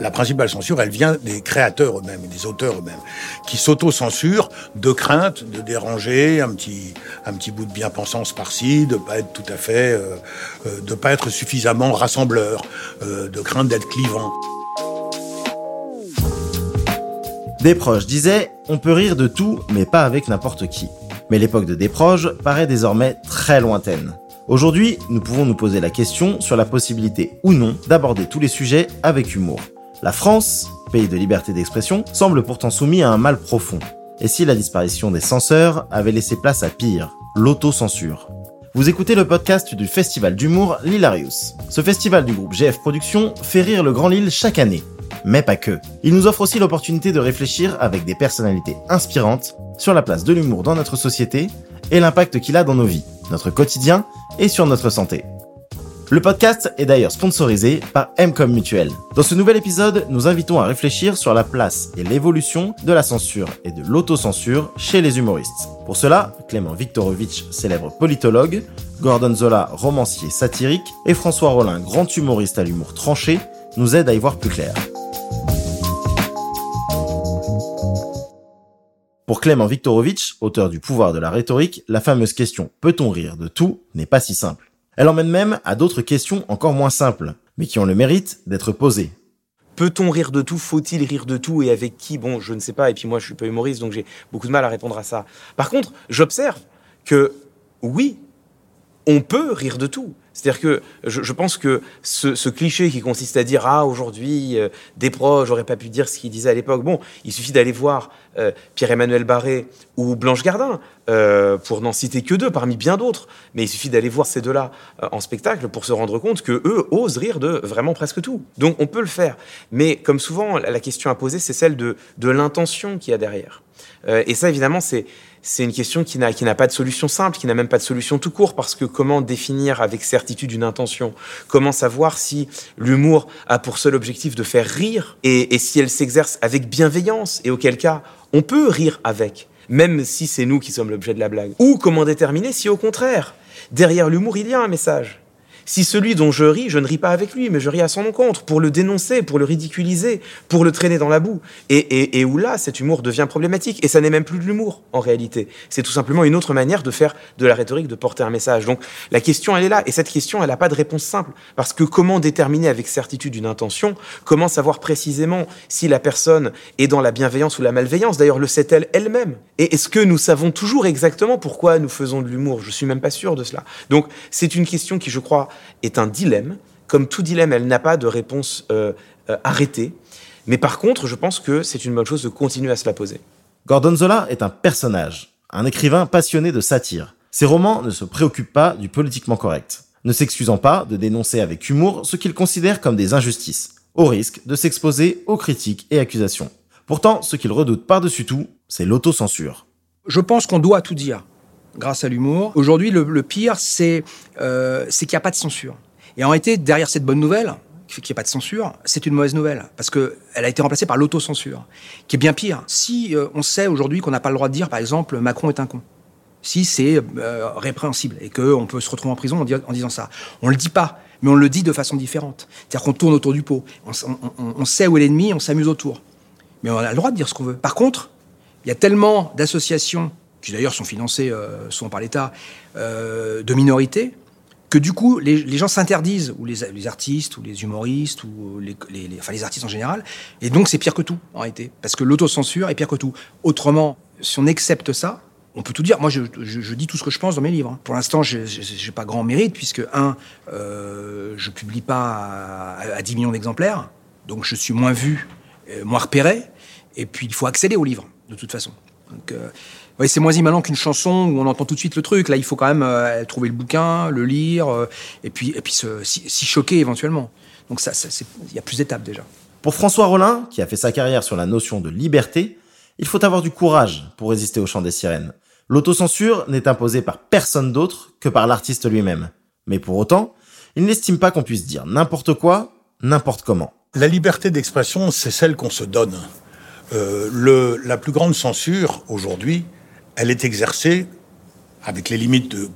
La principale censure, elle vient des créateurs eux-mêmes, des auteurs eux-mêmes, qui s'auto-censurent de crainte de déranger un petit, bout de bien-pensance par-ci, de pas être tout à fait, euh, euh, pas être suffisamment rassembleur, euh, de crainte d'être clivant. Desproges disait On peut rire de tout, mais pas avec n'importe qui. Mais l'époque de Desproges paraît désormais très lointaine. Aujourd'hui, nous pouvons nous poser la question sur la possibilité ou non d'aborder tous les sujets avec humour. La France, pays de liberté d'expression, semble pourtant soumis à un mal profond. Et si la disparition des censeurs avait laissé place à pire, l'autocensure? Vous écoutez le podcast du festival d'humour L'Hilarius. Ce festival du groupe GF Productions fait rire le Grand Lille chaque année. Mais pas que. Il nous offre aussi l'opportunité de réfléchir avec des personnalités inspirantes sur la place de l'humour dans notre société et l'impact qu'il a dans nos vies, notre quotidien et sur notre santé. Le podcast est d'ailleurs sponsorisé par Mcom Mutuel. Dans ce nouvel épisode, nous invitons à réfléchir sur la place et l'évolution de la censure et de l'autocensure chez les humoristes. Pour cela, Clément Viktorovitch, célèbre politologue, Gordon Zola, romancier satirique, et François Rollin, grand humoriste à l'humour tranché, nous aident à y voir plus clair. Pour Clément Viktorovitch, auteur du pouvoir de la rhétorique, la fameuse question peut-on rire de tout? n'est pas si simple. Elle emmène même à d'autres questions encore moins simples, mais qui ont le mérite d'être posées. Peut-on rire de tout? Faut-il rire de tout? Et avec qui? Bon, je ne sais pas. Et puis moi, je suis pas humoriste, donc j'ai beaucoup de mal à répondre à ça. Par contre, j'observe que oui, on peut rire de tout. C'est-à-dire que je, pense que ce, cliché qui consiste à dire ah aujourd'hui euh, des proches j'aurais pas pu dire ce qu'il disait à l'époque. Bon, il suffit d'aller voir euh, Pierre-Emmanuel Barré ou Blanche Gardin euh, pour n'en citer que deux parmi bien d'autres. Mais il suffit d'aller voir ces deux-là en spectacle pour se rendre compte que eux osent rire de vraiment presque tout. Donc on peut le faire. Mais comme souvent la question à poser c'est celle de, de l'intention qu'il y a derrière. et ça évidemment c'est c'est une question qui n'a, pas de solution simple, qui n'a même pas de solution tout court, parce que comment définir avec certitude une intention? Comment savoir si l'humour a pour seul objectif de faire rire et, et si elle s'exerce avec bienveillance? Et auquel cas on peut rire avec, même si c'est nous qui sommes l'objet de la blague. Ou comment déterminer si au contraire, derrière l'humour, il y a un message? Si celui dont je ris, je ne ris pas avec lui, mais je ris à son encontre, pour le dénoncer, pour le ridiculiser, pour le traîner dans la boue. Et, et, où là, cet humour devient problématique. Et ça n'est même plus de l'humour, en réalité. C'est tout simplement une autre manière de faire de la rhétorique, de porter un message. Donc la question, elle est là. Et cette question, elle n'a pas de réponse simple. Parce que comment déterminer avec certitude une intention? Comment savoir précisément si la personne est dans la bienveillance ou la malveillance? D'ailleurs, le sait-elle elle-même? Et est-ce que nous savons toujours exactement pourquoi nous faisons de l'humour? Je suis même pas sûr de cela. Donc c'est une question qui, je crois, est un dilemme. Comme tout dilemme, elle n'a pas de réponse euh, euh, arrêtée. Mais par contre, je pense que c'est une bonne chose de continuer à se la poser. Gordon Zola est un personnage, un écrivain passionné de satire. Ses romans ne se préoccupent pas du politiquement correct, ne s'excusant pas de dénoncer avec humour ce qu'il considère comme des injustices, au risque de s'exposer aux critiques et accusations. Pourtant, ce qu'il redoute par-dessus tout, c'est l'autocensure. Je pense qu'on doit tout dire grâce à l'humour. Aujourd'hui, le, pire, euh, c'est qu'il n'y a pas de censure. Et en réalité, derrière cette bonne nouvelle, qu'il n'y a pas de censure, c'est une mauvaise nouvelle, parce qu'elle a été remplacée par l'autocensure, qui est bien pire. Si euh, on sait aujourd'hui qu'on n'a pas le droit de dire, par exemple, Macron est un con, si c'est euh, répréhensible, et qu'on peut se retrouver en prison en, disant ça, on ne le dit pas, mais on le dit de façon différente. C'est-à-dire qu'on tourne autour du pot. On sait où est l'ennemi, on s'amuse autour. Mais on a le droit de dire ce qu'on veut. Par contre, il y a tellement d'associations qui d'ailleurs sont financés euh, souvent par l'État, euh, de minorités, que du coup, les, gens s'interdisent, ou les, artistes, ou les humoristes, ou les, enfin, les artistes en général, et donc c'est pire que tout, en réalité, parce que l'autocensure est pire que tout. Autrement, si on accepte ça, on peut tout dire. Moi, je, dis tout ce que je pense dans mes livres. Hein. Pour l'instant, je n'ai pas grand mérite, puisque, un, euh, je publie pas à, 10 millions d'exemplaires, donc je suis moins vu, euh, moins repéré, et puis il faut accéder aux livres, de toute façon. Donc, oui, c'est moins immanent qu'une chanson où on entend tout de suite le truc. Là, il faut quand même euh, trouver le bouquin, le lire, euh, et puis, et puis s'y choquer éventuellement. Donc ça, il y a plus d'étapes déjà. Pour François Rollin, qui a fait sa carrière sur la notion de liberté, il faut avoir du courage pour résister au chant des sirènes. L'autocensure n'est imposée par personne d'autre que par l'artiste lui-même. Mais pour autant, il n'estime pas qu'on puisse dire n'importe quoi, n'importe comment. La liberté d'expression, c'est celle qu'on se donne. Euh, le, la plus grande censure aujourd'hui, elle est exercée avec les limites de,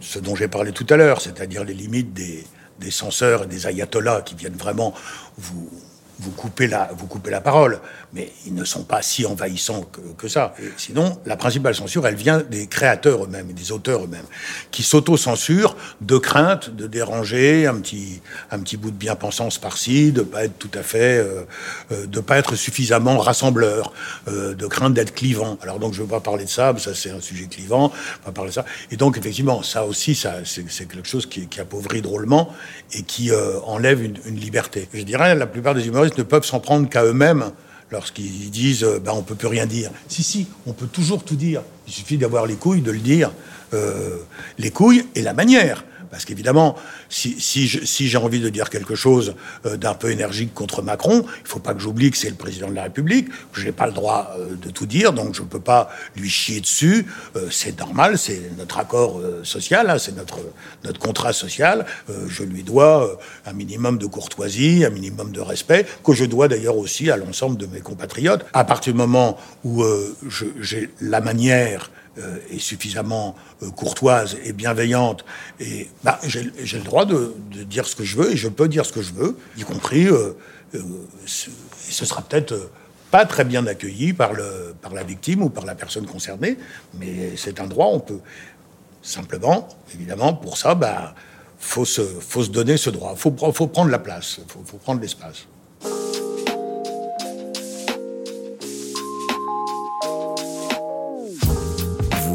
ce, dont j'ai parlé tout à l'heure, c'est-à-dire les limites des, censeurs et des ayatollahs qui viennent vraiment vous, vous coupez la, vous coupez la parole, mais ils ne sont pas si envahissants que, que ça. Et sinon, la principale censure, elle vient des créateurs eux-mêmes, des auteurs eux-mêmes, qui s'auto-censurent de crainte de déranger un petit, un petit bout de bien-pensance par-ci, de pas être tout à fait, euh, euh, de pas être suffisamment rassembleur, euh, de crainte d'être clivant. Alors donc, je ne veux pas parler de ça, mais ça c'est un sujet clivant, pas parler de ça. Et donc, effectivement, ça aussi, ça, c'est, c'est quelque chose qui, qui appauvrit drôlement et qui euh, enlève une, une liberté. Je dirais, la plupart des ne peuvent s'en prendre qu'à eux-mêmes lorsqu'ils disent euh, ben, on peut plus rien dire. Si, si, on peut toujours tout dire. Il suffit d'avoir les couilles, de le dire. Euh, les couilles et la manière. Parce qu'évidemment, si, j'ai envie de dire quelque chose euh, d'un peu énergique contre Macron, il faut pas que j'oublie que c'est le président de la République, que je n'ai pas le droit euh, de tout dire, donc je ne peux pas lui chier dessus. Euh, c'est normal, c'est notre accord social, hein, c'est notre, notre contrat social. Je lui dois un minimum de courtoisie, un minimum de respect, que je dois d'ailleurs aussi à l'ensemble de mes compatriotes. À partir du moment où j'ai la manière euh, est suffisamment euh, courtoise et bienveillante, et bah, j'ai le droit de, dire ce que je veux, et je peux dire ce que je veux, y compris, euh, ce, ce sera peut-être pas très bien accueilli par, le, par la victime ou par la personne concernée, mais c'est un droit, on peut simplement, évidemment, pour ça, bah, faut se, faut se donner ce droit, faut, faut prendre la place, faut, faut prendre l'espace.